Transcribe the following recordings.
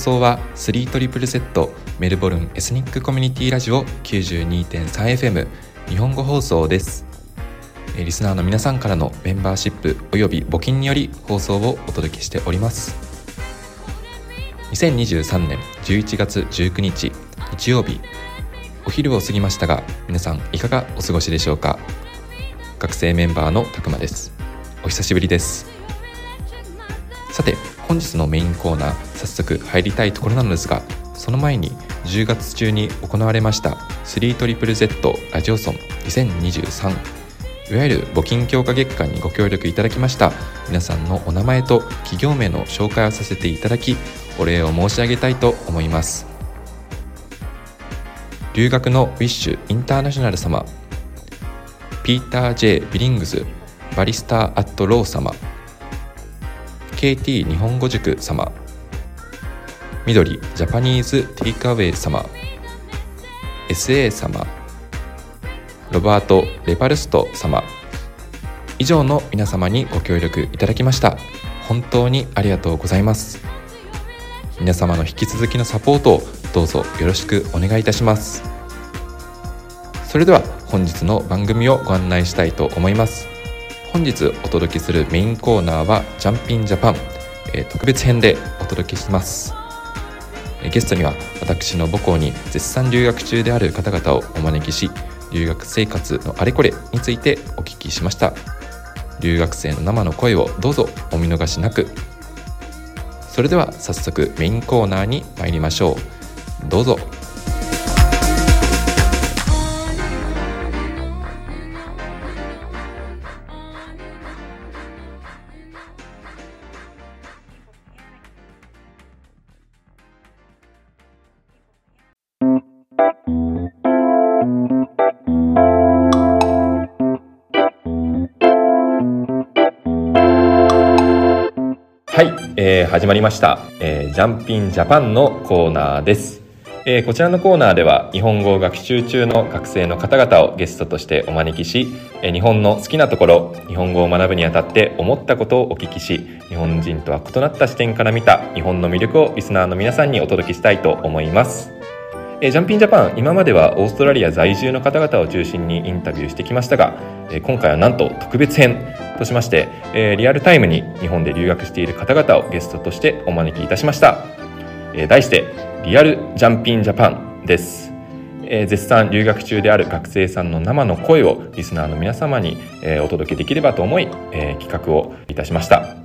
さんこんにちはお聞きの放送は 3ZZZ メルボルンエスニックコミュニティラジオ 92.3FM 日本語放送です。えリスナーの皆さんからのメンバーシップおよび募金により放送をお届けしております。2023年11月19日日曜日。お昼を過ぎましたが皆さんいかがお過ごしでしょうか？学生メンバーのたくまです。お久しぶりです。さて本日のメインコーナー早速入りたいところなのですがその前に10月中に行われました 3ZZZ ラジオソン2023いわゆる募金強化月間にご協力いただきました。皆さんのお名前と企業名の紹介をさせていただきお礼を申し上げたいと思います。留学のウィッシュインターナショナル様ピーター・ J・ ビリングスBarrister at Law 様 KT 日本語塾様。緑 Japanese Takeaway 様。SA 様ロバート・レパルスト様。以上の皆様にご協力いただきました。本当にありがとうございます。皆様の引き続きのサポートをどうぞよろしくお願いいたします。それでは本日の番組をご案内したいと思います。本日お届けするメインコーナーはジャンピンジャパン、え特別編でお届けします。えゲストには私の母校に絶賛留学中である方々をお招きし留学生活のあれこれについてお聞きしました。留学生の生の声をどうぞお見逃しなく。それでは早速メインコーナーに参りましょう。どうぞ。始まりました、えージャンピンジャパンのコーナーです、えーこちらのコーナーでは日本語を学習中の学生の方々をゲストとしてお招きし、えー日本の好きなところ日本語を学ぶにあたって思ったことをお聞きし日本人とは異なった視点から見た日本の魅力をリスナーの皆さんにお届けしたいと思います。えジャンピンジャパン今まではオーストラリア在住の方々を中心にインタビューしてきましたが、え今回はなんと特別編。としまして、えーリアルタイムに日本で留学している方々をゲストとしてお招きいたしました、えー題してリアル JUMP IN JAPAN です、えー絶賛留学中である学生さんの生の声をリスナーの皆様に、えーお届けできればと思い、えー企画をいたしました。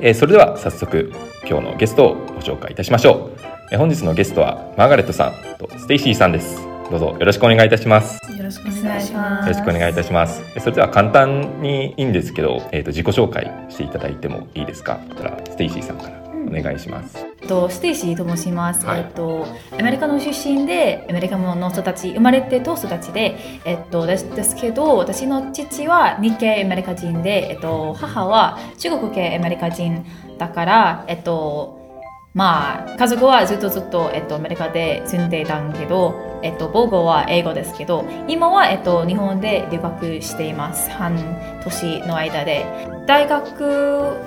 えーそれでは早速今日のゲストをご紹介いたしましょう、えー本日のゲストはマーガレットさんとステイシーさんです。どうぞよろしくお願いいたします。ろしくお願いします。よろしくお願いいたします。えーそれでは簡単にいいんですけど、えー、と自己紹介していただいてもいいですか？そしたらステイシーさんから。お願いします、えっとステイシーと申します。はい。えっとアメリカの出身でアメリカの人たち生まれてと育ちでえっとですですけど私の父は日系アメリカ人でえっと母は中国系アメリカ人だからえっとまあ家族はずっとずっと、えっと、アメリカで住んでいたんけど、えっと、母語は英語ですけど今は、えっと、日本で留学しています。半年の間で。大学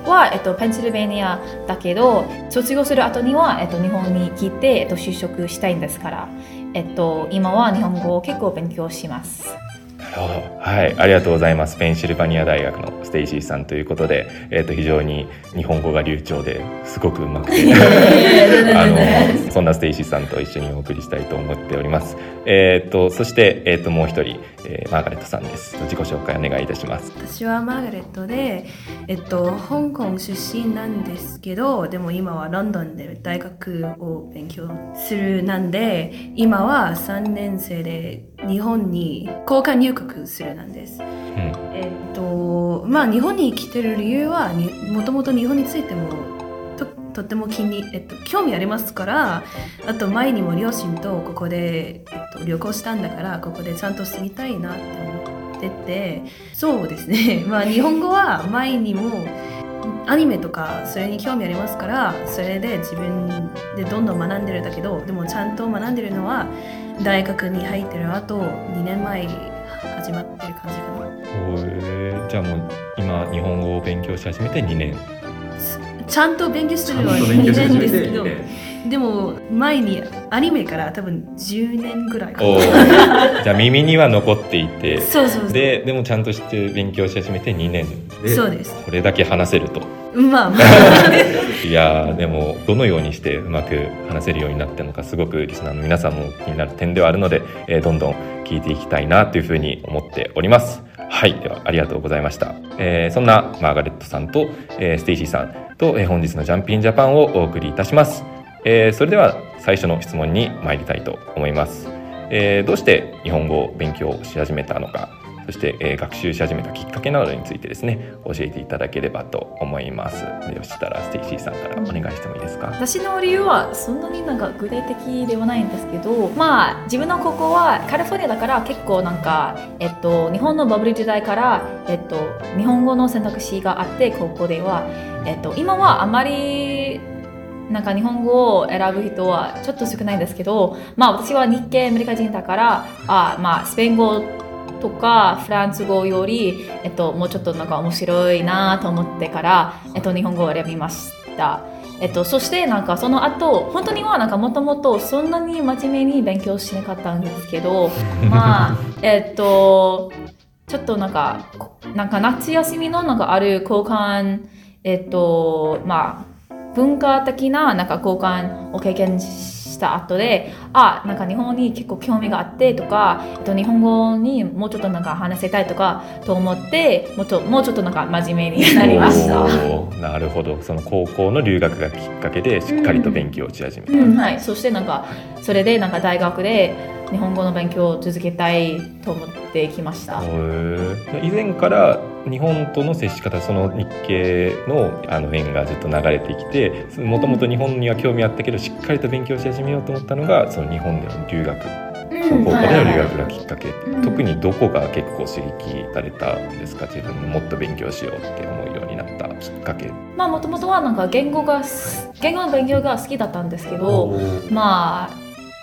は、えっと、ペンシルベニアだけど卒業する後には、えっと、日本に来て、えっと、就職したいんですから、えっと、今は日本語を結構勉強します。なるほどはいありがとうございますペンシルバニア大学のステイシーさんということで、えー、と非常に日本語が流暢ですごくうまくて あのそんなステイシーさんと一緒にお送りしたいと思っております。えっ、とそしてえっ、ともう一人、えーマーガレットさんです。自己紹介お願いいたします。私はマーガレットで、えっと、香港出身なんですけどでも今はロンドンで大学を勉強するなんで今は3年生で日本に交換入国するなんです。うんえっとまあ日本に来てる理由はにもともと日本についてもととっても気に、えっと、興味ありますからあと前にも両親とここで、えっと、旅行したんだからここでちゃんと住みたいなって思っててそうですね まあ日本語は前にもアニメとかそれに興味ありますからそれで自分でどんどん学んでるんだけどでもちゃんと学んでるのは大学に入ってる後2年前に始まってる感じかな。おー。じゃあもう今日本語を勉強し始めて2年。ちゃんと勉強するのはちゃんと勉2強し始めて年ですけどでも前にアニメから多分10年ぐらい じゃあ耳には残っていて。そうそうそう。ででもちゃんとして勉強し始めて2年。でそうです。これだけ話せるとまあまあ。いやーでもどのようにしてうまく話せるようになったのかすごくリスナーの皆さんも気になる点ではあるので、えーどんどん聞いていきたいなというふうに思っております。はい。ではありがとうございました、えーそんなマーガレットさんと、えーステイシーさんと、えー本日の JUMP IN JAPAN をお送りいたします、えーそれでは最初の質問に参りたいと思います、えーどうして日本語を勉強し始めたのか。そして、えー学習し始めたきっかけなどについてですね教えていただければと思います。でよしたらステイシーさんからお願いしてもいいですか、私の理由はそんなになんか具体的ではないんですけどまあ自分の高校はカリフォルニアだから結構なんか、えっと、日本のバブル時代から、えっと、日本語の選択肢があって高校では、えっと、今はあまりなんか日本語を選ぶ人はちょっと少ないんですけどまあ私は日系アメリカ人だからあまあスペイン語とかフランス語より、えっと、もうちょっとなんか面白いなと思ってから、えっと、日本語を選びました。えっと、そしてなんかその後本当にはなんかもともとそんなに真面目に勉強しなかったんですけど まあえっとちょっとなんかこなんか夏休みのなんかある交換えっとまあ文化的ななんか交換を経験した後であなんか日本に結構興味があってとか、えっと、日本語にもうちょっとなんか話せたいとかと思ってもうちょもうちょっとなんか真面目になりました。なるほど。その高校の留学がきっかけでしっかりと勉強し始めた、うん。はい、そしてなんかそれでなんか大学で日本語の勉強を続けたいと思ってきました。以前から日本との接し方その日系のあの縁がずっと流れてきてもともと日本には興味あったけどしっかりと勉強し始めようと思ったのがその日本での留学その高校での留学がきっかけ、うん。特にどこが結構刺激されたんですか？自分ももっと勉強しようって思うようになったきっかけ。まあもともとはなんか言語がす言語の勉強が好きだったんですけど、まあ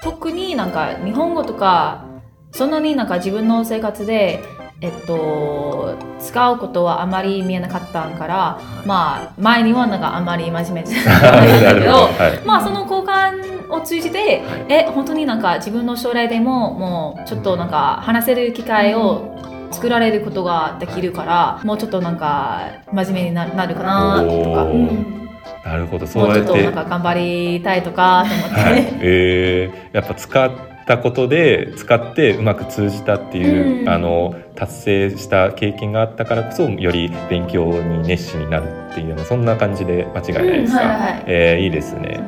特になんか日本語とかそんなになんか自分の生活でえっと使うことはあまり見えなかったから、まあ前にはなんかあまり真面目じゃなかったんですけど、はい。まあその交換を通じて、え本当になんか自分の将来でももうちょっとなんか話せる機会を作られることができるからもうちょっとなんか真面目にななるかなとか、なるほど。そうもうちょっとやってなんか頑張りたいとか。と思って、はい、えー、やっぱ使ったことで使ってうまく通じたっていう、うん。あの達成した経験があったからこそより勉強に熱心になるっていうようなそんな感じで間違いないですか、うんはいはい。えーいいですね。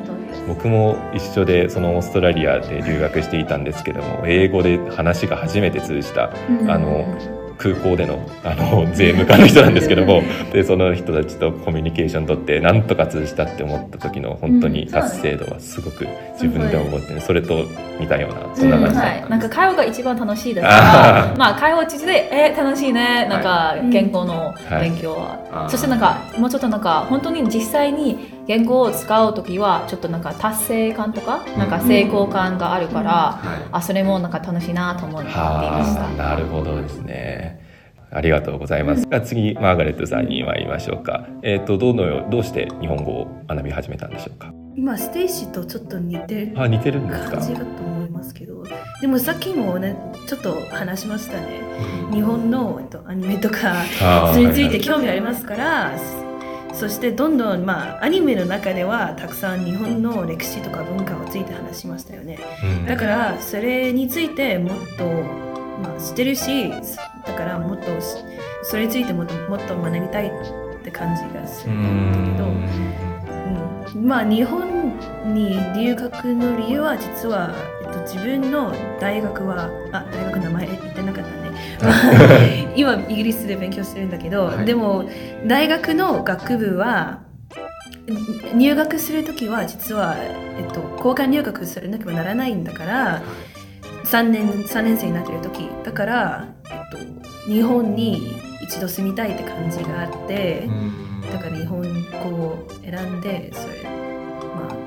僕も一緒でそのオーストラリアで留学していたんですけども英語で話が初めて通じたうん。あの空港でのあの税務課の人なんですけどもでその人たちとコミュニケーション取ってなんとか通じたって思った時の本当に達成度はすごく自分で思って、ね、それと似たようなそんな感じだはい、なんか会話が一番楽しいですかあらまあ会話を通じてえ楽しいね。なんかい。言語の勉強は、はいそしてなんかもうちょっとなんか本当に実際に言語を使う時はちょっとなんか達成感とかなんか成功感があるから、はいあそれもなんか楽しいなと思っていましたはあなるほどですねありがとうございます。じゃあ次マーガレットさんに参りましょうか。えっ、とどのよどうして日本語を学び始めたんでしょうか？今ステイシーとちょっと似てるあ似てるんですか？感。じだと思いますけどでもさっきもねちょっと話しましたね日本の、えっと、アニメとかそれについて興味ありますからそしてどんどんまあアニメの中ではたくさん日本の歴史とか文化をついて話しましたよね。うん。だからそれについてもっと、まあ、知ってるしだからもっとしそれについてもっともっと学びたいって感じがすうるんだけど、ん。うん、まあ日本に留学の理由は実は、えっと、自分の大学はあ大学の名前 今イギリスで勉強してるんだけど、はい。でも大学の学部は入学するときは実は、えっと、交換留学されなければならないんだから3年 ,3 年生になってるときだから、えっと、日本に一度住みたいって感じがあって。だから日本語を選んでそれ、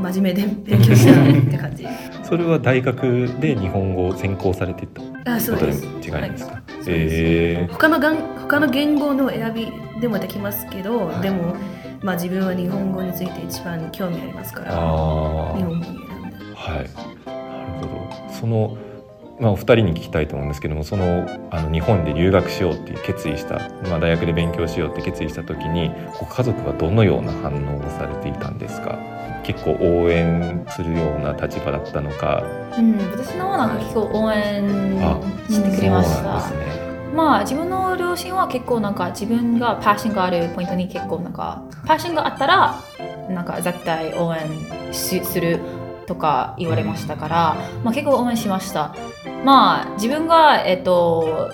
まあ、真面目で勉強したって感じ。それは大学で日本語を専攻されてたあそうことにです違いないですか？はいえ他のがん他の言語の選びでもできますけど、はい。でも、まあ、自分は日本語について一番興味ありますから日あ本語に選んだ。あはい。なるほど。そのまあ、お二人に聞きたいと思うんですけどもそのあの日本で留学しようっていう決意した、まあ、大学で勉強しようって決意した時にご家族はどのような反応をされていたんですか？結構応援するような立場だったのか。うん、私のなんか結構応援あしてくれました。んですね。まあ自分の両親は結構なんか自分がパッションがあるポイントに結構なんかパッションがあったらなんか絶対応援しするとか言われましたから、まあ、結構応援しました。まあ自分がえっと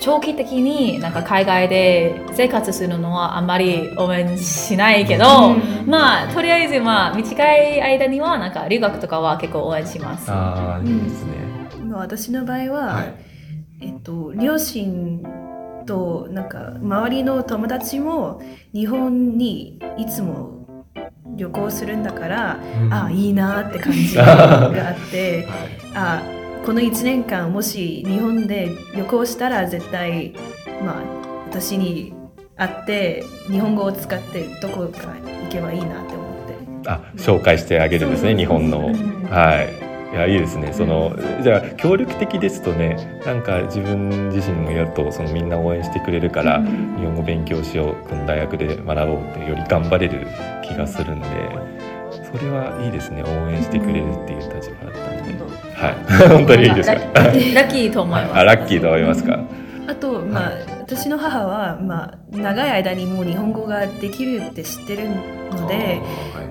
長期的になんか海外で生活するのはあんまり応援しないけど、うん。まあとりあえずまあ短い間にはなんか留学とかは結構応援します。ああいいですね、まあ私の場合は、はい。えっと、両親となんか周りの友達も日本にいつも旅行するんだから、ああいいなって感じ があってあこの1年間もし日本で旅行したら絶対まあ私に会って日本語を使ってどこか行けばいいなって思って。あ紹介してあげるんですね日本の。うん。はいいやいいですね。そのじゃあ協力的ですとねなんか自分自身もやるとそのみんな応援してくれるから、うん。日本語勉強しようこの大学で学ぼうってより頑張れる気がするんでそれはいいですね。応援してくれるっていう立場だったんで、はい。本当にいいですか？ララッキーと思います。あラッキーと思いますか？あと、まあ、私の母は、まあ、長い間にもう日本語ができるって知ってるので、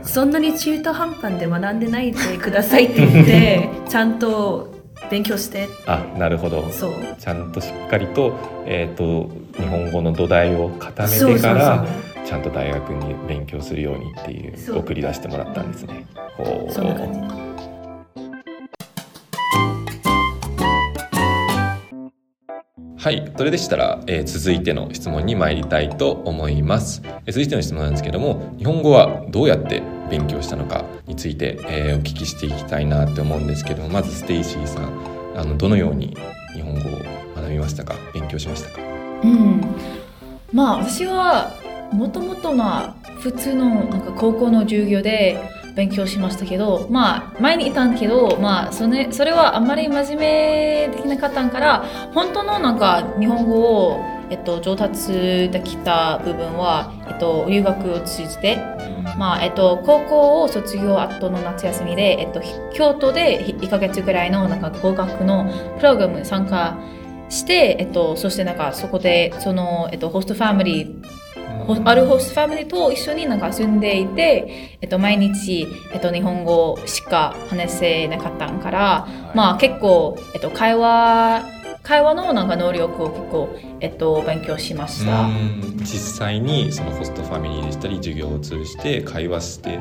そんなに中途半端で学んでないでくださいって言って、ちゃんと勉強して、あなるほど。そう。ちゃんとしっかりと,、えー、と日本語の土台を固めてからそうちゃんと大学に勉強するようにっていう送り出してもらったんですね。ほうはい、それでしたら、えー続いての質問に参りたいと思います、えー続いての質問なんですけども日本語はどうやって勉強したのかについて、えーお聞きしていきたいなって思うんですけどもまずステイシーさんあのどのように日本語を学びましたか？勉強しましたか？うん、まあ私はもともとまあ普通のなんか高校の授業で勉強しましたけどまあ前にいたんけどまあそれそれはあんまり真面目できなかったんから本当のなんか日本語を、えっと、上達できた部分は、えっと、留学を通じてまあえっと、高校を卒業後の夏休みで、えっと、京都で1ヶ月ぐらいのなんか合格のプログラムに参加して、えっと、そしてなんかそこでその、えっと、ホストファミリーホあるホストファミリーと一緒になんか住んでいて、えっと、毎日、えっと、日本語しか話せなかったんから、まあ結構、えっと、会話会話のなんか能力を結構、えっと、勉強しました。うん。実際にそのホストファミリーでしたり授業を通じて会話して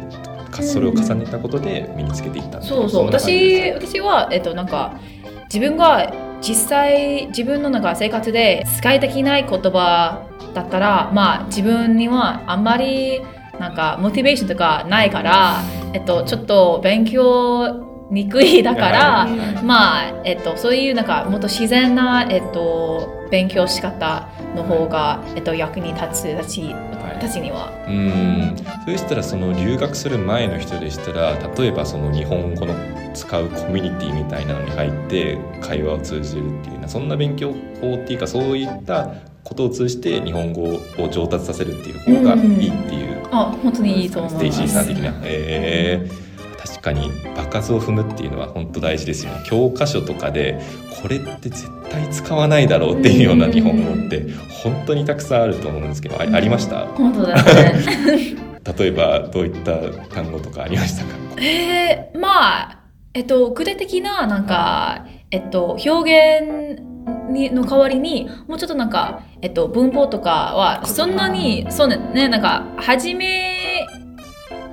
かそれを重ねたことで身につけていったんそうそう。私私はえっとなんか自分が実際自分のなんか生活で使いできない言葉だったらまあ自分にはあんまりなんかモチベーションとかないからえっとちょっと勉強にくいだからまあえっとそういうなんかもっと自然なえっと勉強仕方の方がえっと役に立つたちたちには。うん。そうしたらその留学する前の人でしたら例えばその日本語の使うコミュニティみたいなのに入って会話を通じるっていうようなそんな勉強法っていうかそういったことを通じて日本語を上達させるっていう方がいいっていう、あ本当にいいと思います。ステイシーさん的な。えー。確かに場数を踏むっていうのは本当大事ですよね。教科書とかでこれって絶対使わないだろうっていうような日本語って本当にたくさんあると思うんですけど。あありました？本当ですね。例えばどういった単語とかありましたか？えー、まあ、えっと、具体的な、なんか、えっと、表現にの代わりに、もうちょっとなんか、えっと、文法とかは、そんなに、そうね、なんか、はじめ、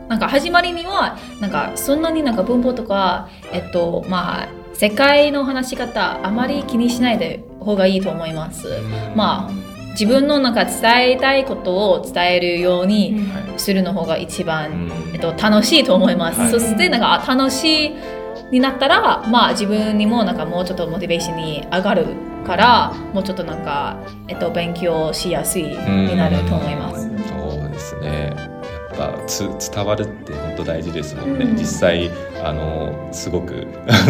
なんか始まりには、なんか、そんなになんか文法とか、えっと、まあ、世界の話し方、あまり気にしないで方がいいと思います。まあ自分のなんか伝えたいことを伝えるようにするの方が一番、えっと、楽しいと思います。はいそしてなんかあ楽しいになったら、まあ自分にもなんかもうちょっとモチベーションに上がるからもうちょっとなんか、えっと、勉強しやすいになると思います。そうですね。やっぱつ伝わるって本当大事ですもんね、うん。実際あのすごく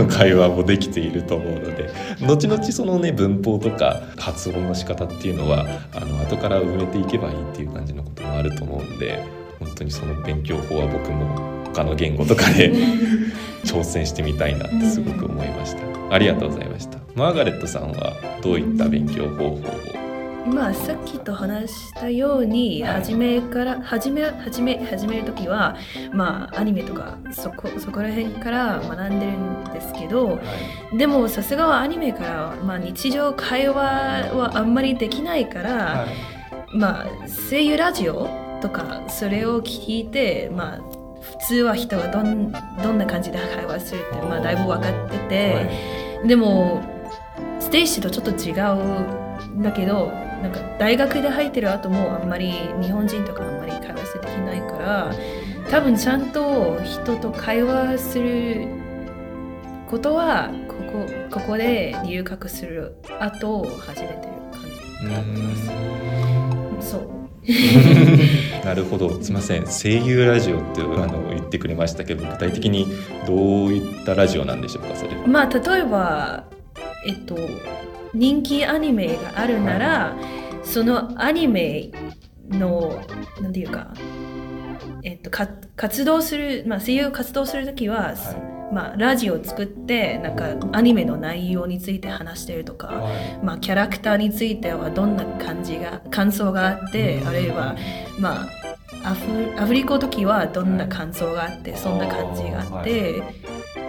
会話もできていると思うので。後々そのね文法とか発音の仕方っていうのはあの後から埋めていけばいいっていう感じのこともあると思うんで本当にその勉強法は僕も他の言語とかで挑戦してみたいなってすごく思いました、ありがとうございました。マーガレットさんはどういった勉強方法を？まあさっきと話したように初めから始め始め始める時はまあアニメとかそこそこら辺から学んでるんですけどでもさすがはアニメから、まあ、日常会話はあんまりできないから、まあ声優ラジオとかそれを聞いてまあ普通は人がどんどんな感じで会話するって、まあ、だいぶ分かってて、でもステージとちょっと違うんだけどなんか大学で入ってる後もあんまり日本人とかあんまり会話してできないから多分ちゃんと人と会話することはここここで留学する後初めてる感じだったます。そう なるほど。すみません。声優ラジオってあの言ってくれましたけど具体的にどういったラジオなんでしょうかそれは。まあ例えばえっと人気アニメがあるなら、そのアニメのなんていうかえっとか活動するまあ声優活動するときは、まあラジオを作ってなんかアニメの内容について話してるとか、まあキャラクターについてはどんな感じが感想があって、あるいはまあアフアフリコの時はどんな感想があってそんな感じがあって、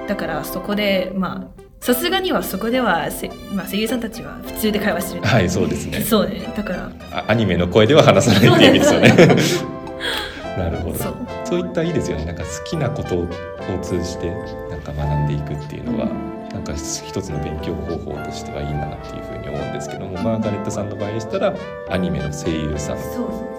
だからそこでまあさすがにはそこではせ、まあ、声優さんたちは普通で会話する、はいそうですね。そうね。だからあアニメの声では話さないっていう意味ですよね。なるほど。そう。そういったいいですよね。なんか好きなことを通じてか学んでいくっていうのはなんか一つの勉強方法としてはいいなっていうふうに思うんですけどもマーガレットさんの場合でしたらアニメの声優さんっ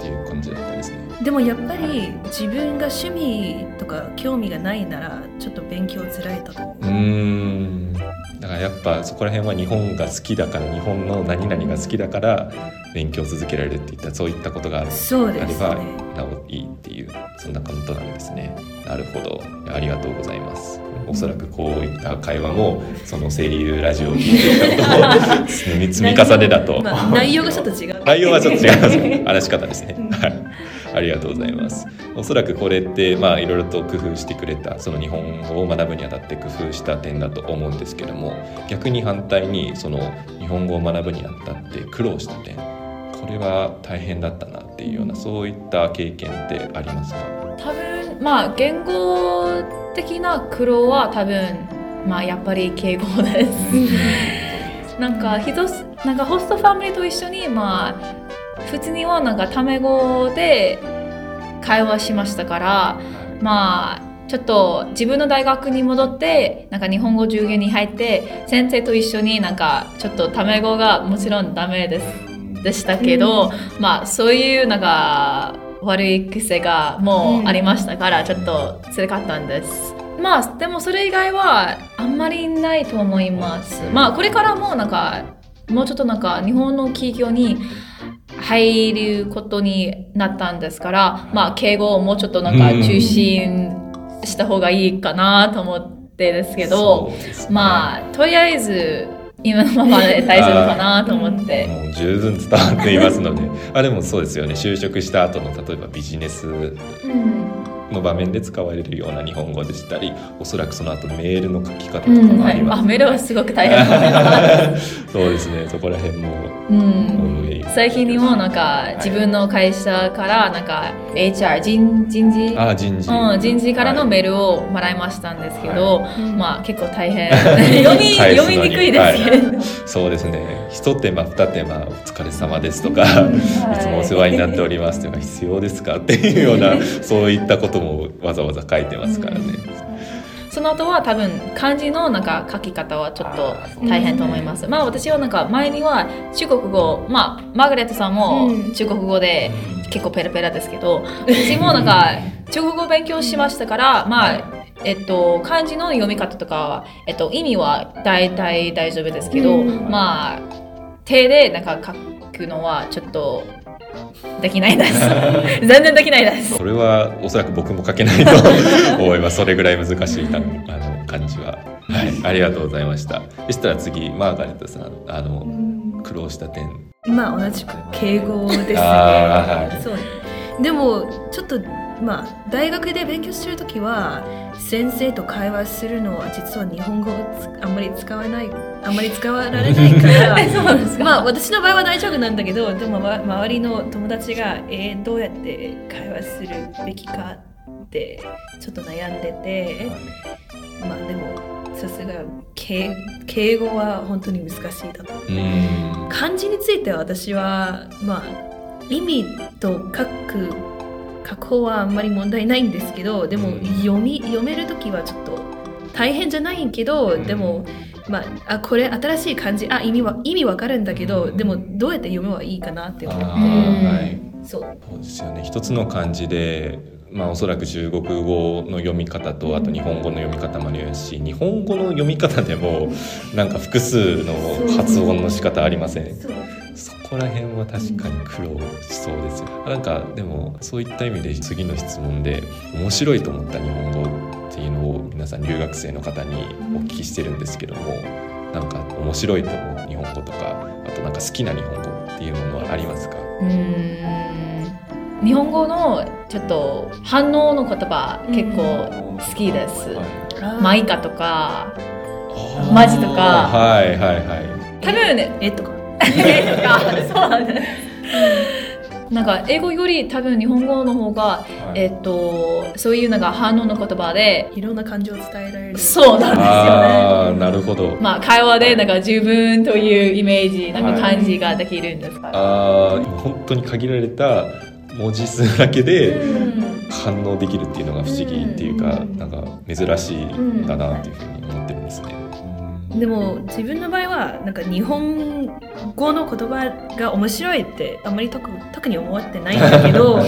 ていう感じだったんですね。でもやっぱり自分が趣味とか興味がないならちょっと勉強づらいと思う。うーん。だからやっぱそこら辺は日本が好きだから日本の何々が好きだから勉強を続けられるっていったそういったことがある。そうですあればねなおいいっていうそんなことなんですね。なるほど。ありがとうございますおそらくこういった会話もその声優ラジオを聞いていたことの積み積み重ねだと、まあ、内容がちょっと違う。内容はちょっと違いますね話し方ですね。はい。ありがとうございます。おそらくこれってまあいろいろと工夫してくれたその日本語を学ぶにあたって工夫した点だと思うんですけども逆に反対にその日本語を学ぶにあたって苦労した点これは大変だったなっていうようなそういった経験ってありますか？多分まあ言語的な苦労は多分まあやっぱり敬語です。なんか一つなんかホストファミリーと一緒にまあ普通にはなんかタメ語で会話しましたからまあちょっと自分の大学に戻ってなんか日本語授業に入って先生と一緒になんかちょっとタメ語がもちろんダメですでしたけど、まあそういうなんか悪い癖がもうありましたから、ちょっと辛かったんです。まあでもそれ以外はあんまりないと思います。まあこれからもなんかもうちょっとなんか日本の企業に入ることになったんですから、まあ敬語をもうちょっとなんか中心した方がいいかなと思ってですけど、まあとりあえず今のままで大丈夫かなと思って。もう十分伝わっていますので。あでもそうですよね。就職した後の例えばビジネスうんの場面で使われるような日本語でしたりおそらくその後メールの書き方とかうんもはい、あります、あメールはすごく大変。そうですね。そこら辺もうん。最近にもなんか自分の会社からなんか HR 人人事？あ人事、うん、人事からのはい。メールをもらいましたんですけど、うんまあ結構大変。読み読みにくいですけど、そうですね。一手間二手間お疲れ様ですとか、はい いつもお世話になっておりますとか必要ですか？っていうようなそういったこともわざわざ書いてますからね、その後は多分漢字のなんか書き方はちょっと大変と思います。まあ私はなんか前には中国語、まあマーガレットさんもうん。中国語で結構ペラペラですけど、私もなんか中国語を勉強しましたから、まあえっと、漢字の読み方とか、えっと、意味は大体大丈夫ですけど、うん。まあ手でなんか書くのはちょっとできないです。全然できないです。それはおそらく僕も書けないと思います。それぐらい難しいたあの感じは。はい、ありがとうございました。そしたら次マーガレットさん、あの苦労した点。今同じく敬語ですね。はいそうでもちょっとまあ大学で勉強してる時は先生と会話するのは実は日本語をつあんまり使わないあんまり使われないから まあ私の場合は大丈夫なんだけどでもま周りの友達がえーどうやって会話するべきかってちょっと悩んでてまあでもさすが敬敬語は本当に難しいだとうん。漢字については私はまあ意味と書く書く方はあんまり問題ないんですけどでもうん。読み読める時はちょっと大変じゃないけど、うん。でもまああこれ新しい漢字あ意味は意味わかるんだけど、うん。でもどうやって読めばいいかなって思ってうん。はい。そう。そうですよね。一つの漢字で、まあおそらく中国語の読み方とあと日本語の読み方もありますし、日本語の読み方でもなんか複数の発音の仕方ありません？こら辺は確かに苦労しそうですよ。なんかでもそういった意味で次の質問で面白いと思った日本語っていうのを皆さん留学生の方にお聞きしてるんですけども、なんか面白いと思う日本語とか、あとなんか好きな日本語っていうものはありますか？うーん日本語のちょっと反応の言葉結構好きです。はいマイカとか、マジとかはいはいはい。多分ね、えとかそうなんです。なんか英語より多分日本語の方が、えっと、そういうなんか反応の言葉で、いろんな感情を伝えられるそうなんですよね。ああなるほど。まあ会話でなんか自分というイメージ、なんか感じができるんですか？ら。ああ本当に限られた文字数だけでうん反応できるっていうのが不思議っていうか、うんなんか珍しいんだなっていうふうに思ってるんですね。でも自分の場合はなんか日本語の言葉が面白いってあんまり特特に思ってないんだけど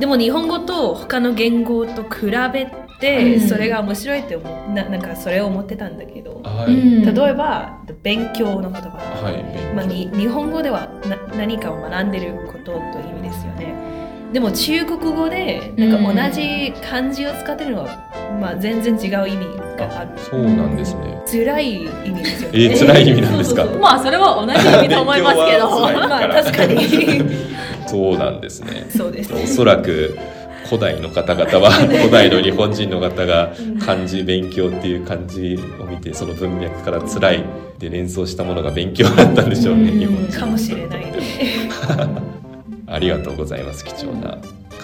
でも日本語と他の言語と比べてうん。それが面白いって思うななんかそれを思ってたんだけどはい、うん例えば勉強の言葉、はいまあ、に日本語ではな何かを学んでることという意味ですよね。でも中国語でなんか同じ漢字を使ってるのは、まあ、全然違う意味がある。そうなんですね。辛い意味ですよね。えー辛い意味なんですか？まあそれは同じ意味と思いますけど。まあ確かに。そうなんですね。そうです。おそらく古代の方々は 古代の日本人の方が漢字勉強っていう漢字を見てその文脈から辛いで連想したものが勉強だったんでしょうねうん。日本人かもしれないね。ありがとうございます貴重な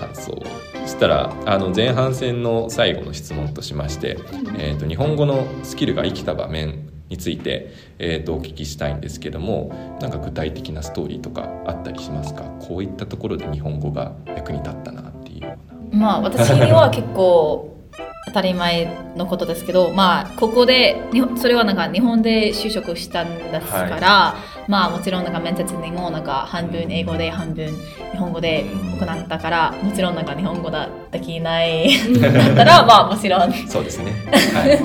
感想をそしたらあの前半戦の最後の質問としまして、えー、と日本語のスキルが生きた場面について、えー、とお聞きしたいんですけどもなんか具体的なストーリーとかあったりしますか？こういったところで日本語が役に立ったなっていうような。まあ私には結構当たり前のことですけど、まあここでそれはなんか日本で就職したんですから、まあもちろんなんか面接にもなんか半分英語で半分日本語で行ったから、もちろんなんか日本語だできない だったらまあもちろん。そうですね、はい、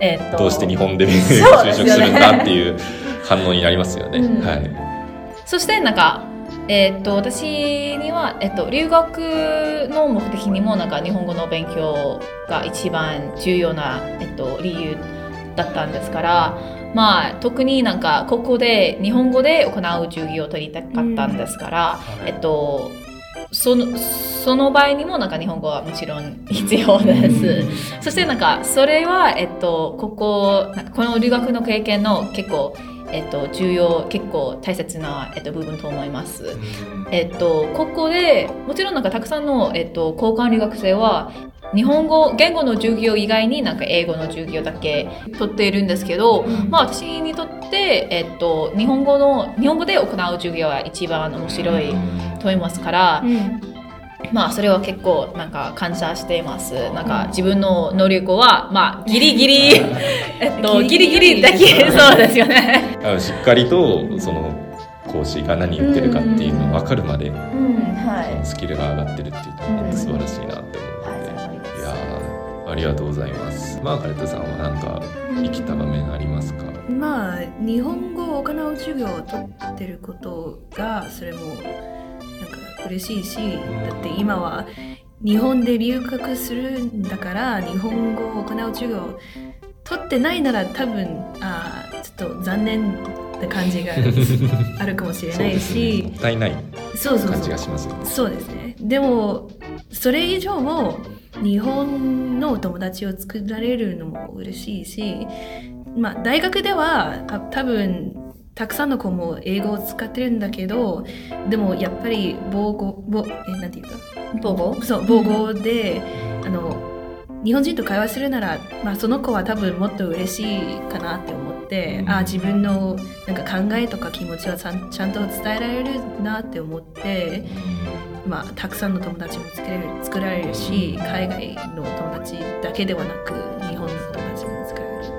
えっとどうして日本で 就職するんだっていう反応になりますよね。うん。はい。そしてなんか、えーっと私には、えっと、留学の目的にもなんか日本語の勉強が一番重要な、えっと、理由だったんですから、まあ、特になんかここで日本語で行う授業を取りたかったんですから、えっとそのその場合にもなんか日本語はもちろん必要です。そしてなんかそれは、えっと、こここの留学の経験の結構、えっと、重要結構大切な、えっと、部分と思います。えっと、ここでもちろんなんかたくさんの、えっと、交換留学生は日本語言語の授業以外になんか英語の授業だけ取っているんですけど、まあ私にとって、えっと、日本語の日本語で行う授業は一番面白いと思いますから、まあそれは結構なんか感謝しています。なんか自分の能力はまあギリギリ えっとギギリギリギリリできるそうですよね。あのしっかりとその講師が何言ってるかっていうのを分かるまで、うんはそのスキルが上がってるっていうところが素晴らしいなって思うので、い、やーありがとうございます。マーガレットさんは何か生きた場面ありますか？まあ日本語を行う授業を取ってることがそれも嬉しいしだって今は日本で留学するんだから日本語を行う授業を取ってないなら多分あーちょっと残念な感じが あるかもしれないそうですね。しもったいない感じがしますよね。そうですねでもそれ以上も日本の友達を作られるのも嬉しいし、まあ、大学ではあ多分たくさんの子も英語を使ってるんだけどでもやっぱり母語母えなんていうか母語？そう母語で、あの日本人と会話するなら、まあ、その子は多分もっと嬉しいかなって思って、うん。あ自分のなんか考えとか気持ちをちゃんちゃんと伝えられるなって思って。まあ、たくさんの友達も作れる作られるし海外の友達だけではなく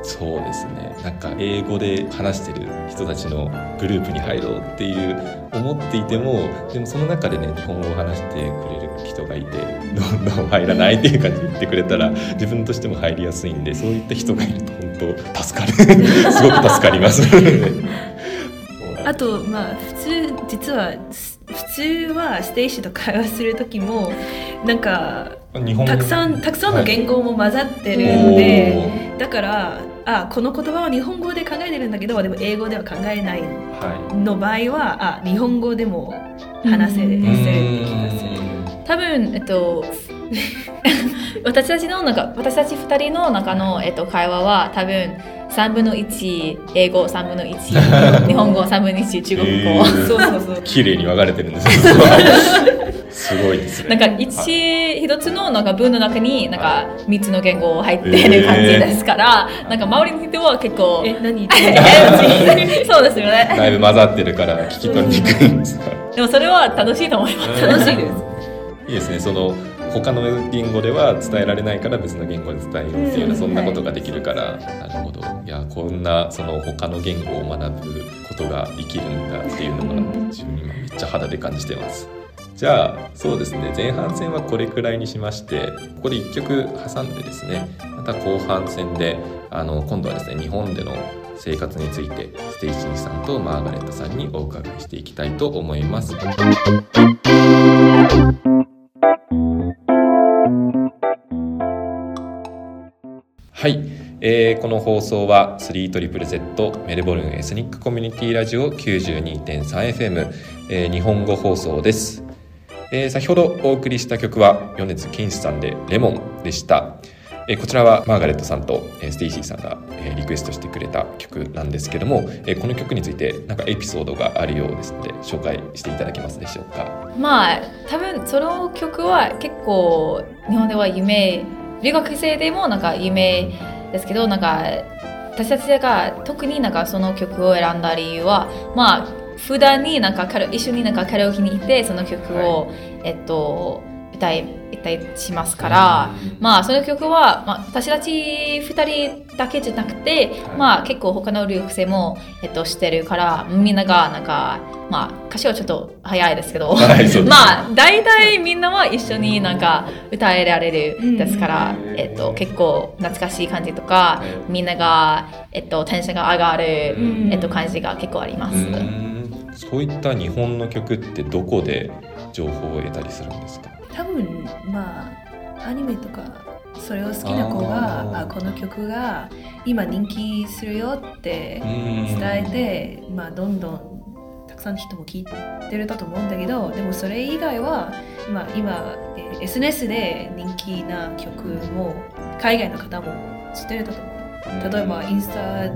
そうですね。なんか英語で話してる人たちのグループに入ろうっていう思っていてもでもその中でね日本語を話してくれる人がいて どんどん入らないっていう感じで言ってくれたら自分としても入りやすいんでそういった人がいると本当助かる。すごく助かります。あとまあ普通実はす普通はステイシーと会話する時もなんかたくさんたくさんの言語も混ざってるので、だからあこの言葉は日本語で考えてるんだけどでも英語では考えない。はの場合はあ日本語でも話せる。する。多分えっと 私たちのなんか私たち二人の中の、えっと、会話は多分3分の1英語3分の1 日本語3分の1中国語、へー。そうそうそう。綺麗に分かれてるんですね すごいですね。なんか一一つのなんか文の中になんか3つの言語入ってる感じですから、なんか周りの人は結構え何 そうですよね だいぶ混ざってるから聞き取りにくいんですでもそれは楽しいと思います。楽しいです。いいですね。その他の言語では伝えられないから別の言語で伝えようっていうような、うん。そんなことができるから、なるほど。いやこんなその他の言語を学ぶことができるんだっていうのがうん。自分今めっちゃ肌で感じてます。じゃあそうですね。前半戦はこれくらいにしましてここで1曲挟んでですねまた後半戦であの今度はですね日本での生活についてステイシーさんとマーガレットさんにお伺いしていきたいと思います。はい、えーこの放送は 3ZZZ メルボルンエスニックコミュニティラジオ 92.3FM、えー日本語放送です、えー先ほどお送りした曲は米津玄師さんで「レモン」でした、えこちらはマーガレットさんと、えステイシーさんが、えリクエストしてくれた曲なんですけども、えこの曲についてなんかエピソードがあるようですので紹介していただけますでしょうか？まあ多分その曲は結構日本では有名留学生でもなんか有名ですけどなんか私たちが特になんかその曲を選んだ理由はまあ普段になんか一緒になんかカラオケに行ってその曲を、えっと歌い歌いしますから、まあその曲は、まあ、私たち2人だけじゃなくて、はい。まあ結構他の留学生も、えっと、してるからみんながなんかまあ歌詞はちょっと早いですけど、はいまあ大体みんなは一緒になんか歌えられるですから、うん。えっと、結構懐かしい感じとかみんなが、えっと、テンションが上がる、うん。えっと、感じが結構あります。そういった日本の曲ってどこで情報を得たりするんですか？多分まあアニメとかそれを好きな子があこの曲が今人気するよって伝えて、まあ、どんどんたくさんの人も聞いてるだと思うんだけどでもそれ以外は、まあ、今えー SNS で人気な曲も海外の方も知ってるだと思う。例えばインスタ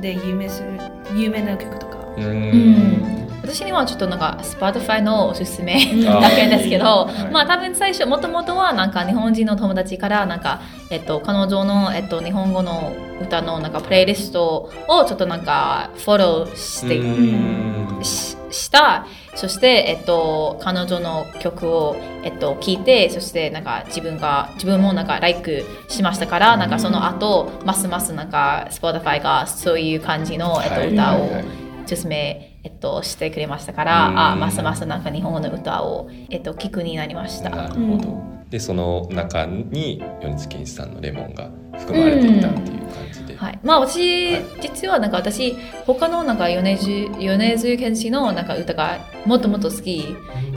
で有名する有名な曲とかうん。私にはちょっとなんか Spotify のおすすめ だけですけど、はい。まあ多分最初もともとはなんか日本人の友達からなんか、えっと、彼女の、えっと、日本語の歌のなんかプレイリストをちょっとなんかフォローして、しした。そして、えっと、彼女の曲を、えっと、聞いてそしてなんか自分が自分もなんかライクしましたから、なんかその後ますますなんか Spotify がそういう感じの、えっとはい。歌をはいおすすめ、えっと、してくれましたから、うん。あますますなんか日本語の歌を、えっと、聞くになりました。なるほど、でその中に米津玄師さんのレモンが含まれていたっていう感じで、はい、まあ私、はい。実はなんか私他のなんか米津米津玄師のなんか歌がもっともっと好き、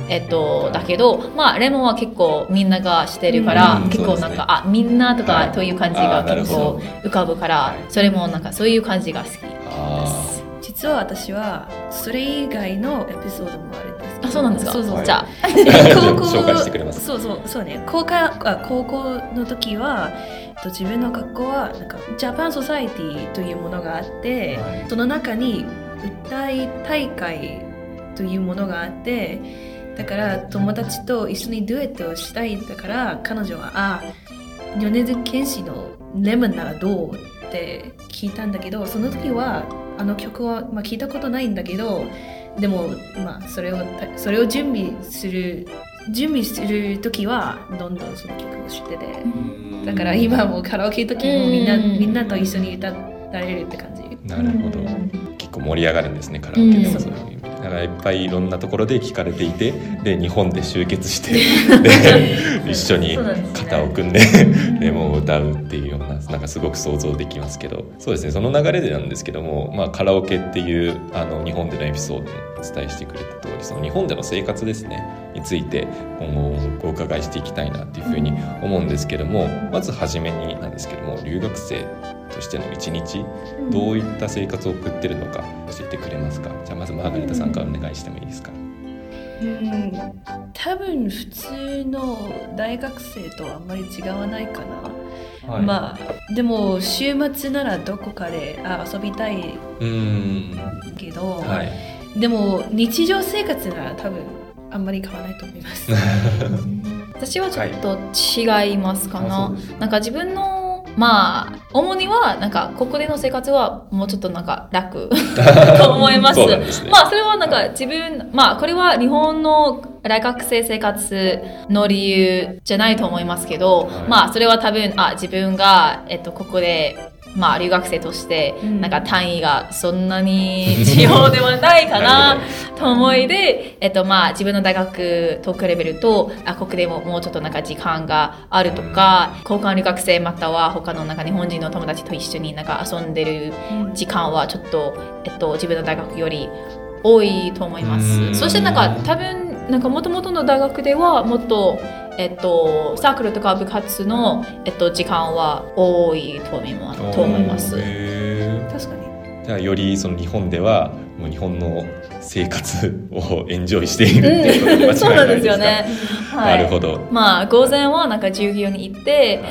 えっと、だけどまあレモンは結構みんながしてるから、うん。結構なんか、あみんなとはいかという感じが結構浮かぶから、はいそれもなんかそういう感じが好きあ実は私はそれ以外のエピソードもあるんですけど。あそうなんです。かそうそう。はい。じゃあ。紹介してくれます。そうそう。そうね。高校あ高校の時はえっと自分の学校はなんかジャパンソサエティというものがあって、はい。その中に歌い大会というものがあってだから友達と一緒にデュエットをしたいだから彼女はあ米津玄師の「レモンならどう?」って聞いたんだけどその時はあの曲は、まあ、聞いたことないんだけどでも、まあ、それをそれを準備する準備する時はどんどんその曲を知ってて。ーだから今もカラオケの時もみんなうん。みんなと一緒に歌られるって感じ。なるほど。うん。結構盛り上がるんですねカラオケでもうん。そういう意味でだからいっぱいいろんなところで聞かれていてで日本で集結して で一緒に肩を組んでレモンを歌うっていうようななんかすごく想像できますけど。そうですねその流れでなんですけども、まあ、カラオケっていうあの日本でのエピソードもお伝えしてくれた通りその日本での生活ですねについて今後お伺いしていきたいなっていうふうに思うんですけどもまず初めになんですけども留学生としての一日どういった生活を送ってるのか教えてくれますか？じゃあまずマーガレッタさんからお願いしてもいいですか？うん。多分普通の大学生とあんまり違わないかな、はい。まあでも週末ならどこかであ遊びたいうーん。けど、はい。でも日常生活なら多分あんまり変わらないと思います。私はちょっと違いますかな、あそうですなんか自分のまあ主にはなんかここでの生活はもうちょっとなんか楽と思います。ね。まあそれはなんか自分まあこれは日本の大学生生活の理由じゃないと思いますけど、はい。まあそれは多分あ自分が、えっと、ここでまあ留学生としてうん。なんか単位がそんなに重要ではないかなと思いで、えっとまあ、自分の大学と比べるとあここでももうちょっとなんか時間があるとか、交換留学生または他のなんか日本人の友達と一緒になんか遊んでる時間はちょっと、えっと、自分の大学より多いと思いまうん。す。そしてなんか多分なんか元々の大学ではもっとえっと、サークルとか部活の、えっと、時間は多いと思います。確かに。じゃあよりその日本ではもう日本の生活をエンジョイしているっていうことで間違いないですか、そうなんですよね。はい、なるほど、まあ午前はなんか授業に行って、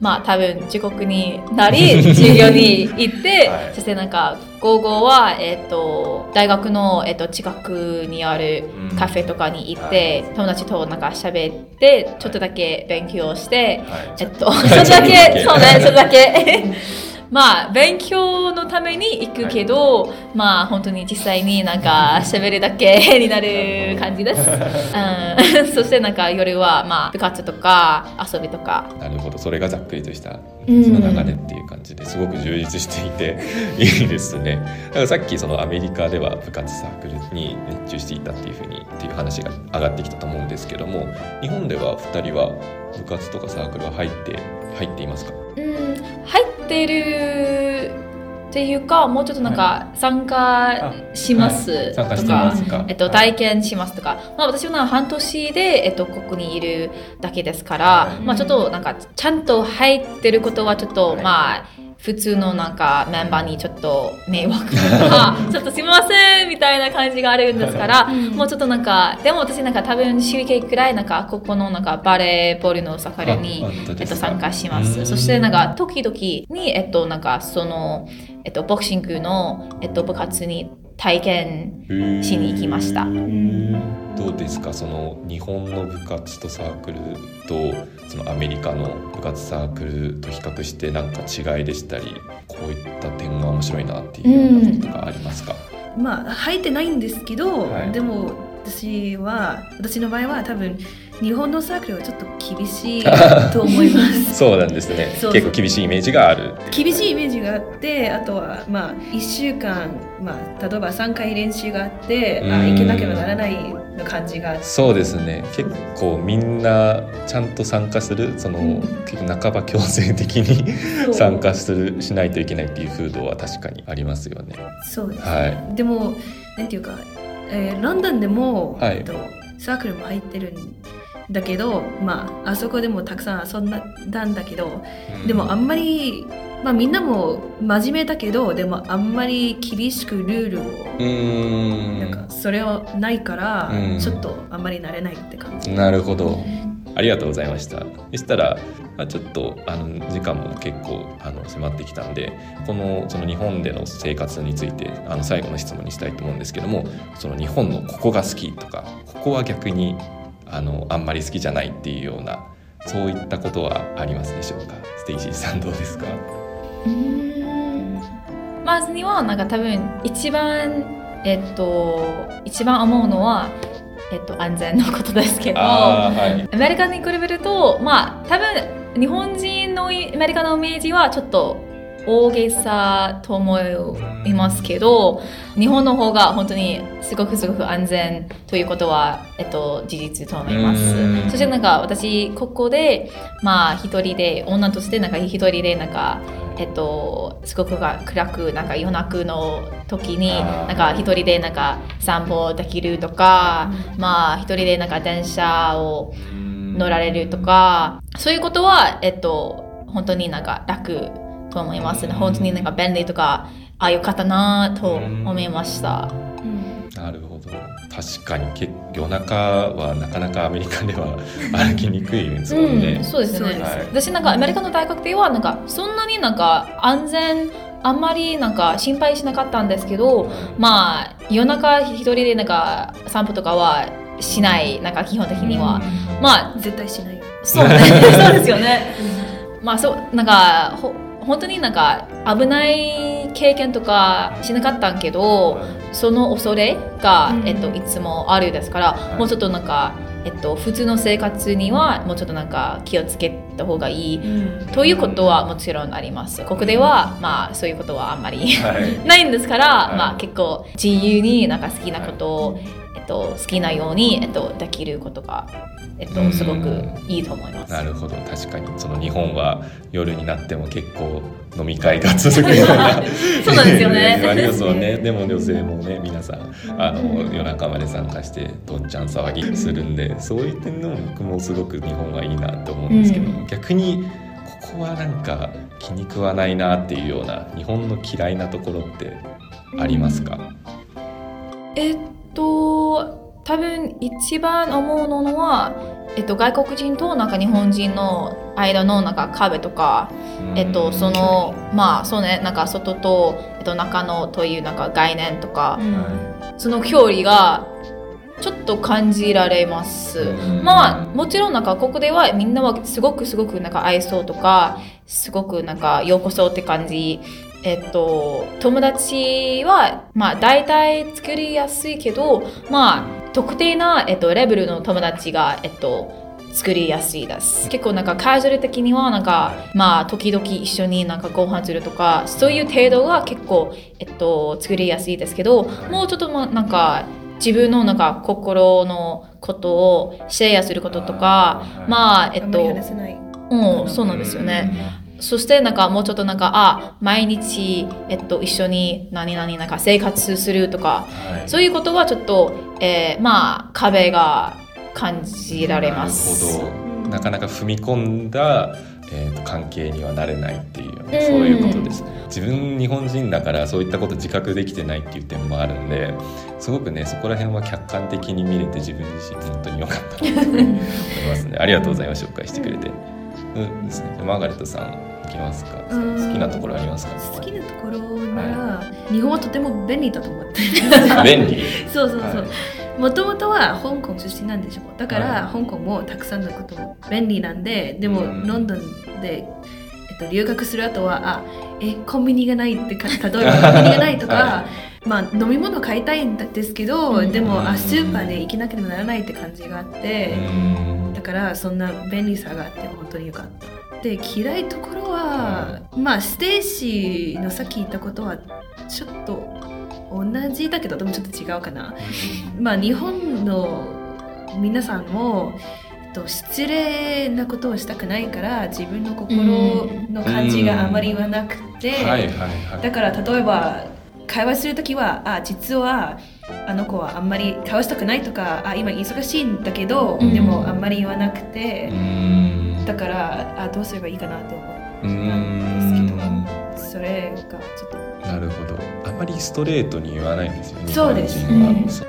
まあ多分時刻になり 授業に行って、はい。そしてなんか午後はえっ、と大学のえっ、と近くにあるうん。カフェとかに行って、友達となんか喋ってちょっとだけ勉強して、はい。えっとそれだけそうねそれだけ。まあ勉強のために行くけど、まあ本当に実際になんか 喋るだけ になる感じです。うん、そしてなんか夜はまあ部活とか遊びとか。なるほど。それがざっくりとしたうん。その流れっていう感じですごく充実していていいですね。だからさっきそのアメリカでは部活サークルに熱中していたっていうふうにっていう話が上がってきたと思うんですけども日本では2人は部活とかサークルは入って入っていますか？うん、入ってるっていうかもうちょっとなんか参加しますとかえっと、体験しますとか、まあ、私は半年で、えっと、ここにいるだけですから、はい。まあ、ちょっとなんかちゃんと入ってることはちょっと、はい。まあ普通のなんかメンバーにちょっと迷惑とか ちょっとすみませんみたいな感じがあるんですから、もうちょっとなんかでも私なんか多分週1回くらいなんかここのなんかバレーボールのサッカーにえっと、参加しまうん。す。そしてなんか時々に、えっと、なんかその、えっと、ボクシングの、えっと、部活に体験しに行きました。どうですか？その日本の部活とサークルとそのアメリカの部活サークルと比較してなんか違いでしたりこういった点が面白いなっていうようなこととかありますか、まあ入ってないんですけど、はい。でも私は私の場合は多分日本のサークルはちょっと厳しい と思います。そうなんですね。そうそう。結構厳しいイメージがある厳しいイメージがあってあとはまあ1週間、まあ、例えば3回練習があってあうん。行けなければならないの感じが。そうですね。結構みんなちゃんと参加するその、うん。結構半ば強制的に参加するしないといけないっていう風土は確かにありますよね。そうです、はでもなんていうか、えーロンドンでも、はい。えっと、サークルも入ってるんだけどまああそこでもたくさん遊んだんだけどい、でもあんまり、まあ、みんなも真面目だけどでもあんまり厳しくルールをなんかそれはないから、うん。ちょっとあんまり慣れないって感じ。なるほど。ありがとうございました。そしたら、まあ、ちょっとあの時間も結構あの迫ってきたんでこのその日本での生活についてあの最後の質問にしたいと思うんですけどもその日本のここが好きとかここは逆にあのあんまり好きじゃないっていうようなそういったことはありますでしょうか？ステイシーさんどうですか？うーん。まずにはなんか多分一番えっと一番思うのはえっと安全のことですけどはい。アメリカに比べるとまあ多分日本人のアメリカのイメージはちょっと大げさと思いますけど日本の方が本当にすごくすごく安全ということは、えっと、事実と思います。うん。そしてなんか私ここでまあ一人で女としてなんか一人でなんかえっと、すごくが暗くなんか夜中の時になんか一人でなんか散歩できるとか、まあ一人でなんか電車を乗られるとかそういうことは、えっと、本当になんか楽と思います。ね本当になんか便利とかあよかったなと思いました。うん。なるほど。確かにけ夜中はなかなかアメリカでは歩きにくいですもんね。うん、そうですね。はい。私なんかアメリカの大学ではなんかそんなになんか安全あんまりなんか心配しなかったんですけどまあ夜中一人でなんか散歩とかはしないなんか基本的には、まあ絶対しない。よ。そうね。そうですよね。まあそうなんかほ本当になんか危ない経験とかしなかったんけどその恐れが、うん。えっと、いつもあるですから、い。もうちょっとなんか、えっと、普通の生活にはもうちょっとなんか気をつけた方がいい。ということはもちろんあります。ここではまあそういうことはあんまりはい。ないんですから、はい。まあ結構自由になんか好きなことを、えっと、好きなように、えっと、できることが、えっと、うん。すごくいいと思います。なるほど。確かに。その日本は夜になっても結構飲み会が続くような。そうなんですよね。ありますもんね。でも女性もね皆さんあの夜中まで参加してどんちゃん騒ぎするんでそういう点でも僕もすごく日本はいいなと思うんですけど、うん。逆にここはなんか気に食わないなっていうような日本の嫌いなところってありますか、えっと多分一番思うのは、えっと、外国人となんか日本人の間のなんか壁とか、えっと、そのまあそうねなんか外と、えっと、中のというなんか概念とか、その距離がちょっと感じられます。うん。まあもちろんなんかここではみんなはすごくすごくなんか愛想とかすごくなんかようこそって感じえっと友達はまあ大体作りやすいけどまあ特定な、えっと、レベルの友達がえっと作りやすいです結構なんかカジュアル的にはなんかまあ時々一緒になんかご飯するとかそういう程度が結構えっと作りやすいですけどもうちょっとまあなんか自分のなんか心のことをシェアすることとかまあえっと。うんそうなんですよねそしてなんかもうちょっとなんかあ毎日、えっと、一緒に何々なんか生活するとかはい。そういうことはちょっと、えーまあ壁が感じられます。なるほど。なかなか踏み込んだ、えーと関係にはなれないっていうよね、うん。そういうことですね。自分日本人だからそういったこと自覚できてないっていう点もあるんですごくねそこら辺は客観的に見れて自分自身本当に良かったなと思いますね。ありがとうございます。紹介してくれて、うんですね、マーガレットさん。いきますか？好うん。きなところありますか？好きなところなら、日本はとても便利だと思って 便利？そうそうそう。はもともとは香港出身なんでしょだから、は香港もたくさんのことも便利なんででも、うん。ロンドンで、えっと、留学する後はあえコンビニがないってか 例えばコンビニがないとか、はまあ飲み物買いたいんですけど、うん。でもうんあスーパーで行けなければならないって感じがあって、うん。だからそんな便利さがあって本当によかった。で嫌いところは、まあステーシーのさっき言ったことはちょっと同じだけどでもちょっと違うかな。まあ日本の皆さんも、えっと、失礼なことをしたくないから自分の心の感じがあまり言わなくて、だから例えば会話するときはあ実はあの子はあんまり会話したくないとかあ今忙しいんだけど、うん。でもあんまり言わなくてう、んだからあどうすればいいかなって思う。ん。ですけんどそれがちょっと。なるほど。あまりストレートに言わないんですよねそうです日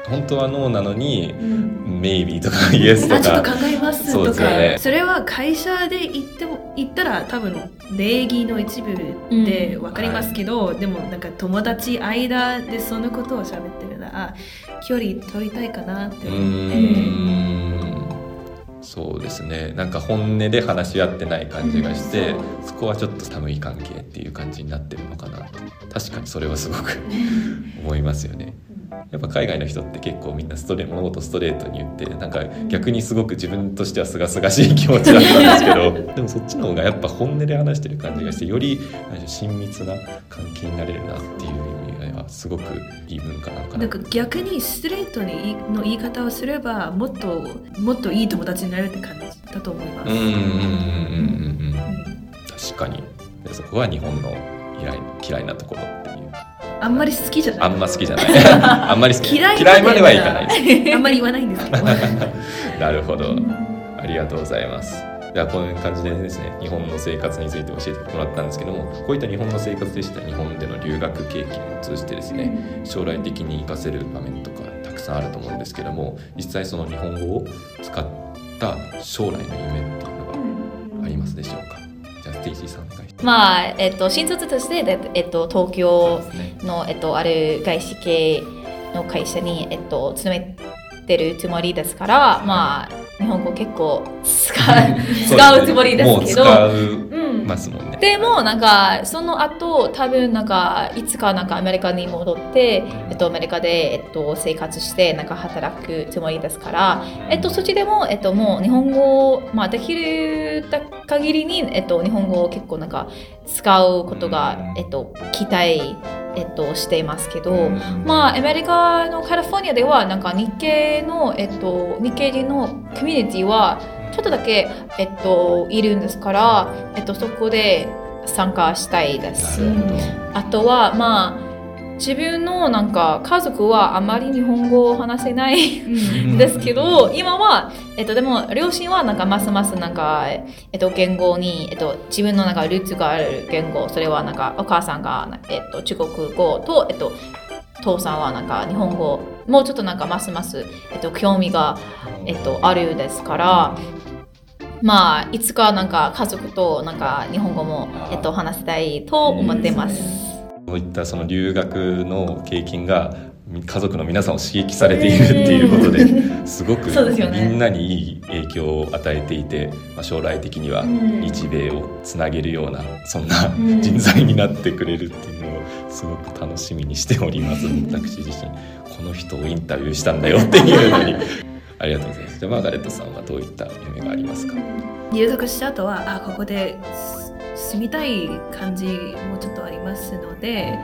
本当はノーなのに「メイビー」とか「イエス」とか。あちょっと考えますとか。ですよね。それは会社で言っても言ったら多分礼儀の一部で分かりますけど、でもなんか友達間でそのことを喋ってるな距離取りたいかなってう思って。そうですね。なんか本音で話し合ってない感じがして、うん。そこはちょっと寒い関係っていう感じになってるのかなって確かにそれはすごく 思いますよね。やっぱ海外の人って結構みんなストレ物事ストレートに言ってなんか逆にすごく自分としてはすがすがしい気持ちだったんですけど でもそっちの方がやっぱ本音で話してる感じがしてより親密な関係になれるなっていうはすごくいい文化なのかな。んなか逆にストレートにの言い方をすればもっともっといい友達になるって感じだと思います。うんうんうんうんうん。確かに。でそこは日本の嫌い嫌いなところっていう。あんまり好きじゃない。あんま好きじゃない。あんまり好き嫌い嫌いまではいかない あんまり言わないんですけど。なるほど。ありがとうございますではこういう感じでですね日本の生活について教えてもらったんですけどもこういった日本の生活でしたり日本での留学経験を通じてですね将来的に活かせる場面とかたくさんあると思うんですけども実際その日本語を使った将来の夢っていうのがありますでしょうか？じゃあステーさんからまあ、えっと、新卒として、でえっと、東京ですね。の、えっと、ある外資系の会社に、えっと、勤めてるつもりですから、まあ、日本語結構使う使うつもりですけど。もう使う。うんますもんね。でもなんかその後多分なんかいつかなんかアメリカに戻って、えっと、アメリカで、えっと、生活してなんか働くつもりですから、えっと、そっちでも、えっと、もう日本語を、まあ、できる限りに、えっと、日本語を結構なんか使うことが、えっと、期待、えっと、していますけど、まあ、アメリカのカリフォルニアではなんか日系の、えっと、日系人のコミュニティはちょっとだけ、えっと、いるんですから、えっと、そこで参加したいです。あとはまあ自分のなんか家族はあまり日本語を話せないん ですけど今は、えっと、でも両親はなんかますますなんか、えっと、言語に、えっと、自分のなんかルーツがある言語それはなんかお母さんが、えっと、中国語と、えっと、父さんはなんか日本語もうちょっとなんかますます、えっと、興味が、えっと、あるですからまあいつかなんか家族となんか日本語も、えっと、話したいと思ってます。そういったその留学の経験が家族の皆さんを刺激されているっていうことですごくみんなにいい影響を与えていて、まあ、将来的にはうん日米をつなげるようなそんなん。人材になってくれるっていうのをすごく楽しみにしております。私自身この人をインタビューしたんだよっていうのにありがとうございます。じゃあマーガレットさんはどういった夢がありますか？留学した後はあここです住みたい感じもちょっとありますので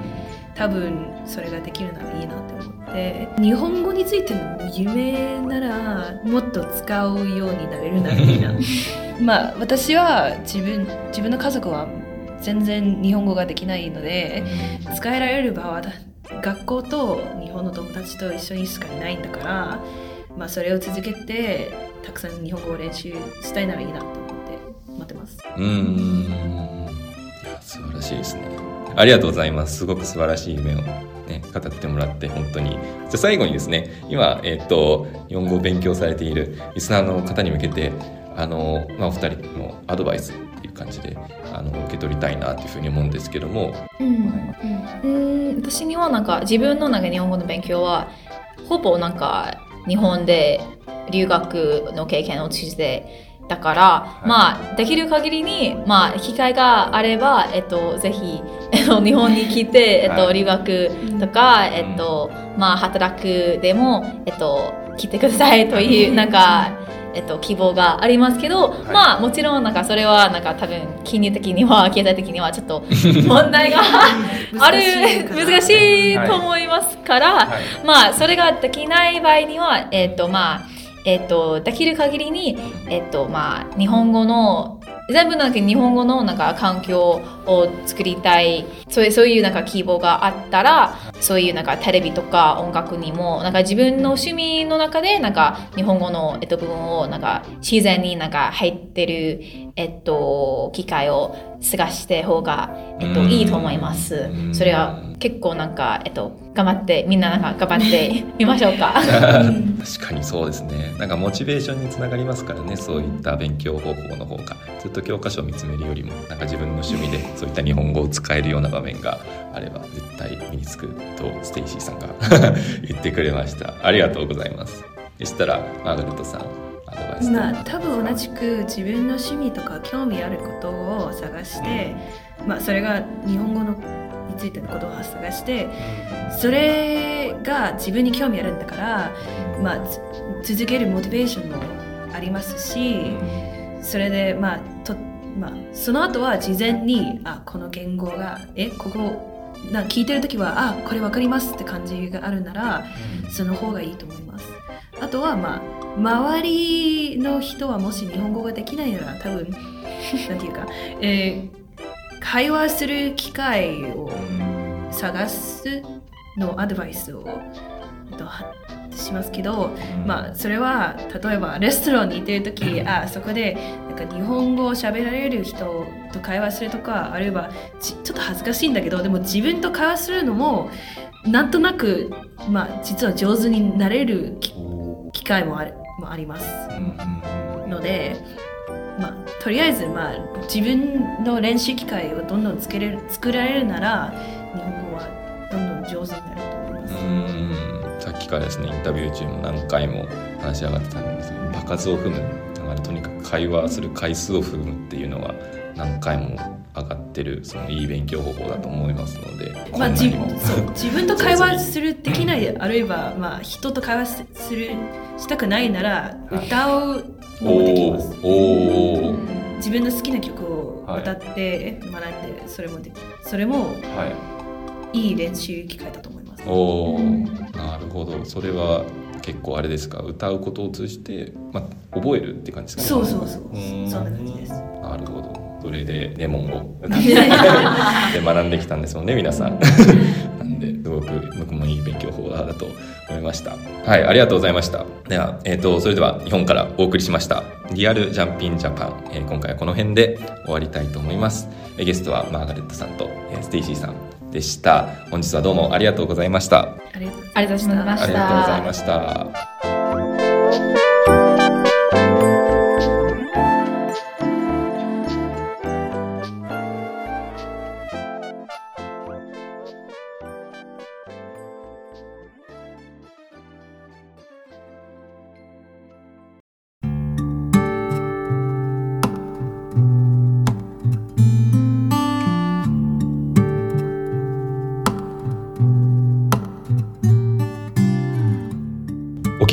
多分それができるならいいなって思って日本語についての夢ならもっと使うようになれるならいいな。まあ私は自分自分の家族は全然日本語ができないので使えられる場は学校と日本の友達と一緒にしかいないんだから、まあ、それを続けてたくさん日本語を練習したいならいいなと思って待ってます。うーんいや素晴らしいですね。ありがとうございます。すごく素晴らしい夢をね語ってもらって本当に。じゃあ最後にですね今えっ、と日本語を勉強されているリスナーの方に向けてあの、まあ、お二人のアドバイスっていう感じであの受け取りたいなというふうに思うんですけども。うん。うん。私にはなんか自分のなんか日本語の勉強はほぼなんか日本で留学の経験を通じてだから、い。まあできる限りにまあ機会があればえっとぜひえっと日本に来てえっとはい留学とかえっとまあ働くでもえっと来てくださいというなんかえっと、希望がありますけど、い。まあもちろんなんかそれはなんか多分金融的には経済的にはちょっと問題が ある難難しいと思いますから、はい。まあそれができない場合にはえっとまあえっとできる限りにえっとまあ日本語の全部なんか日本語のなんか環境を作りたい。そういうそういうなんか希望があったらそういうなんかテレビとか音楽にもなんか自分の趣味の中でなんか日本語の、えっと、部分をなんか自然になんか入ってる、えっと、機会を探して方が、えっと、うん。いいと思います。うんそれは結構なんか、えっと、頑張ってみんななんか頑張って みましょうか。確かにそうですね。なんかモチベーションにつながりますからねそういった勉強方法の方が。ずっと教科書を見つめるよりもなんか自分の趣味でそういった日本語を使えるような場面があれば絶対身につくとステイシーさんが 言ってくれました。ありがとうございます。でしたらマーガレットさんアドバイスまあ多分同じく自分の趣味とか興味あることを探して、まあそれが日本語のについてのことを探してそれが自分に興味あるんだから、まあ、続けるモチベーションもありますしそれでまあと、まあ、その後は事前にあこの言語がえここな聞いてる時はあこれ分かりますって感じがあるならその方がいいと思います。あとはまあ周りの人はもし日本語ができないなら多分 なんていうか、えー会話する機会を探すのアドバイスを、えっと、はしますけど、まあそれは例えばレストランに行ってる時あそこでなんか日本語を喋られる人と会話するとかあるいはちちょっと恥ずかしいんだけどでも自分と会話するのもなんとなく、まあ、実は上手になれるき機会もあるもあります。ので、まあ、とりあえず、まあ、自分の練習機会をどんどんつけれる作られるなら日本語はどんどん上手になると思います。うん。さっきからですねインタビュー中も何回も話し上がってたんですけど場数を踏む。だからとにかく会話する回数を踏むっていうのは何回も上がってるそのいい勉強方法だと思いますので、まあ、自にも。そう自分と会話するできないあるいは、まあ、人と会話すするしたくないなら歌うのもできます。お自分の好きな曲を歌って学んで、それもでそれもはい。いい練習機会だと思います。おーなるほど。それは結構あれですか？歌うことを通じて、まあ、覚えるって感じですかそうそうそう。そんな感じです。なるほど。それでレモンを で学んできたんですもんね皆さん僕もいい勉強法だと思いました。はいありがとうございました。では、えー、とそれでは日本からお送りしました。リアルジャンピンジャパン、えー今回はこの辺で終わりたいと思います。えーゲストはマーガレットさんと、えーステイシーさんでした。本日はどうもありがとうございました。ありがとうございました。ありがとうございました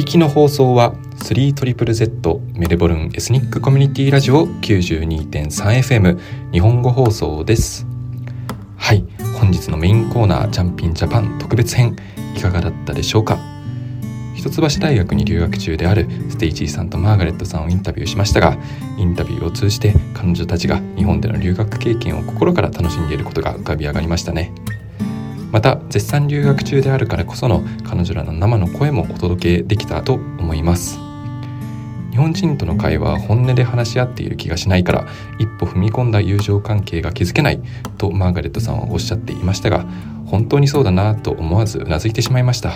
きの放送は 3ZZZ メルボルンエスニックコミュニティラジオ 92.3FM 日本語放送です。はい本日のメインコーナージャンピンジャパン特別編いかがだったでしょうか？一橋大学に留学中であるステイジーさんとマーガレットさんをインタビューしましたがインタビューを通じて彼女たちが日本での留学経験を心から楽しんでいることが浮かび上がりましたね。また絶賛留学中であるからこその彼女らの生の声もお届けできたと思います。日本人との会話は本音で話し合っている気がしないから一歩踏み込んだ友情関係が築けないとマーガレットさんはおっしゃっていましたが本当にそうだなと思わずうなずいてしまいました。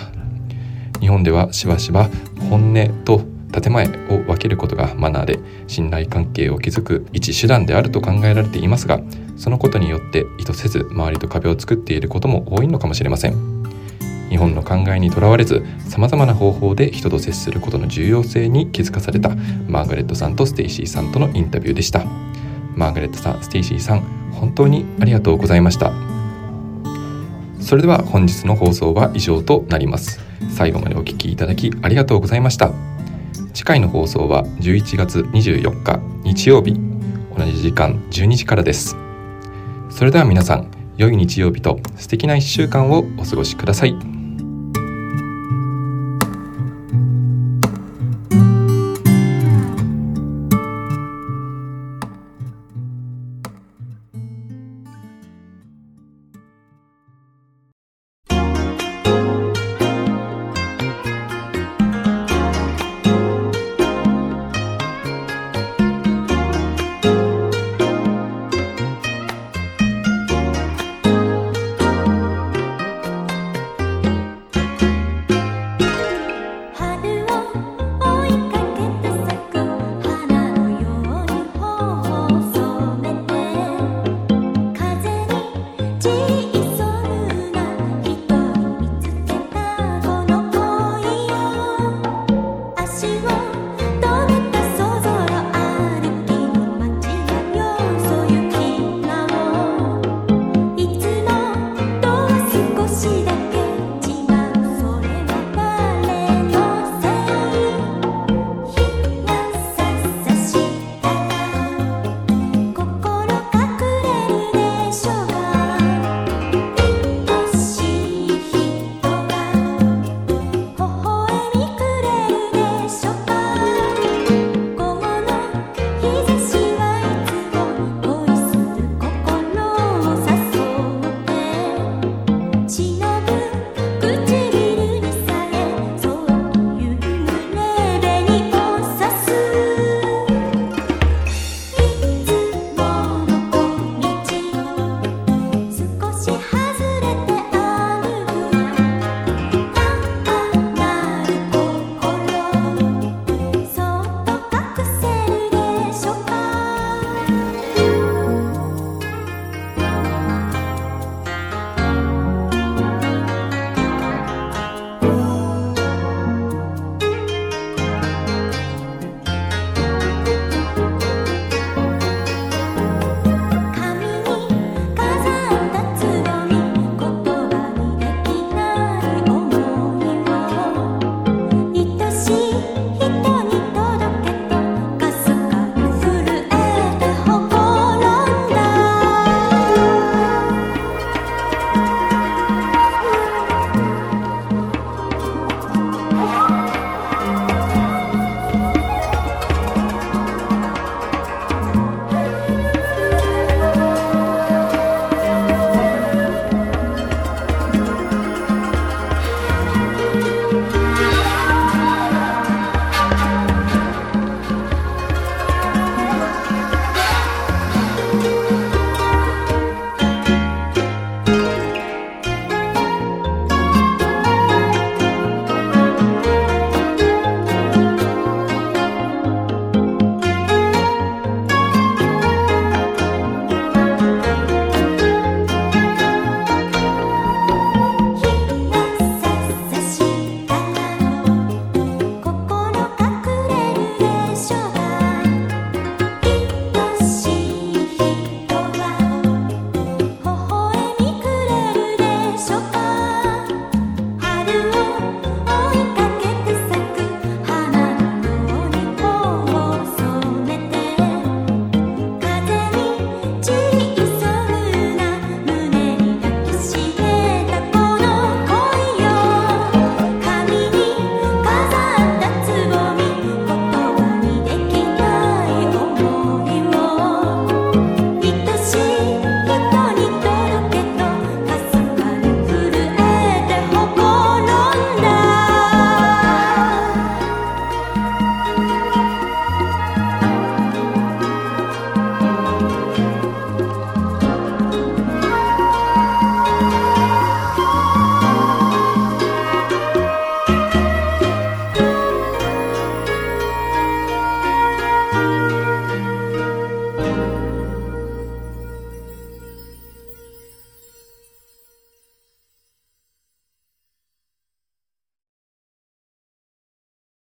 日本ではしばしば本音と建前を分けることがマナーで信頼関係を築く一手段であると考えられていますがそのことによって意図せず周りと壁を作っていることも多いのかもしれません。日本の考えにとらわれずさまざまな方法で人と接することの重要性に気づかされたマーガレットさんとステイシーさんとのインタビューでした。マーガレットさんステイシーさん本当にありがとうございました。それでは本日の放送は以上となります。最後までお聞きいただきありがとうございました。次回の放送は11月24日日曜日。同じ時間12時からです。それでは皆さん良い日曜日と素敵な1週間をお過ごしください。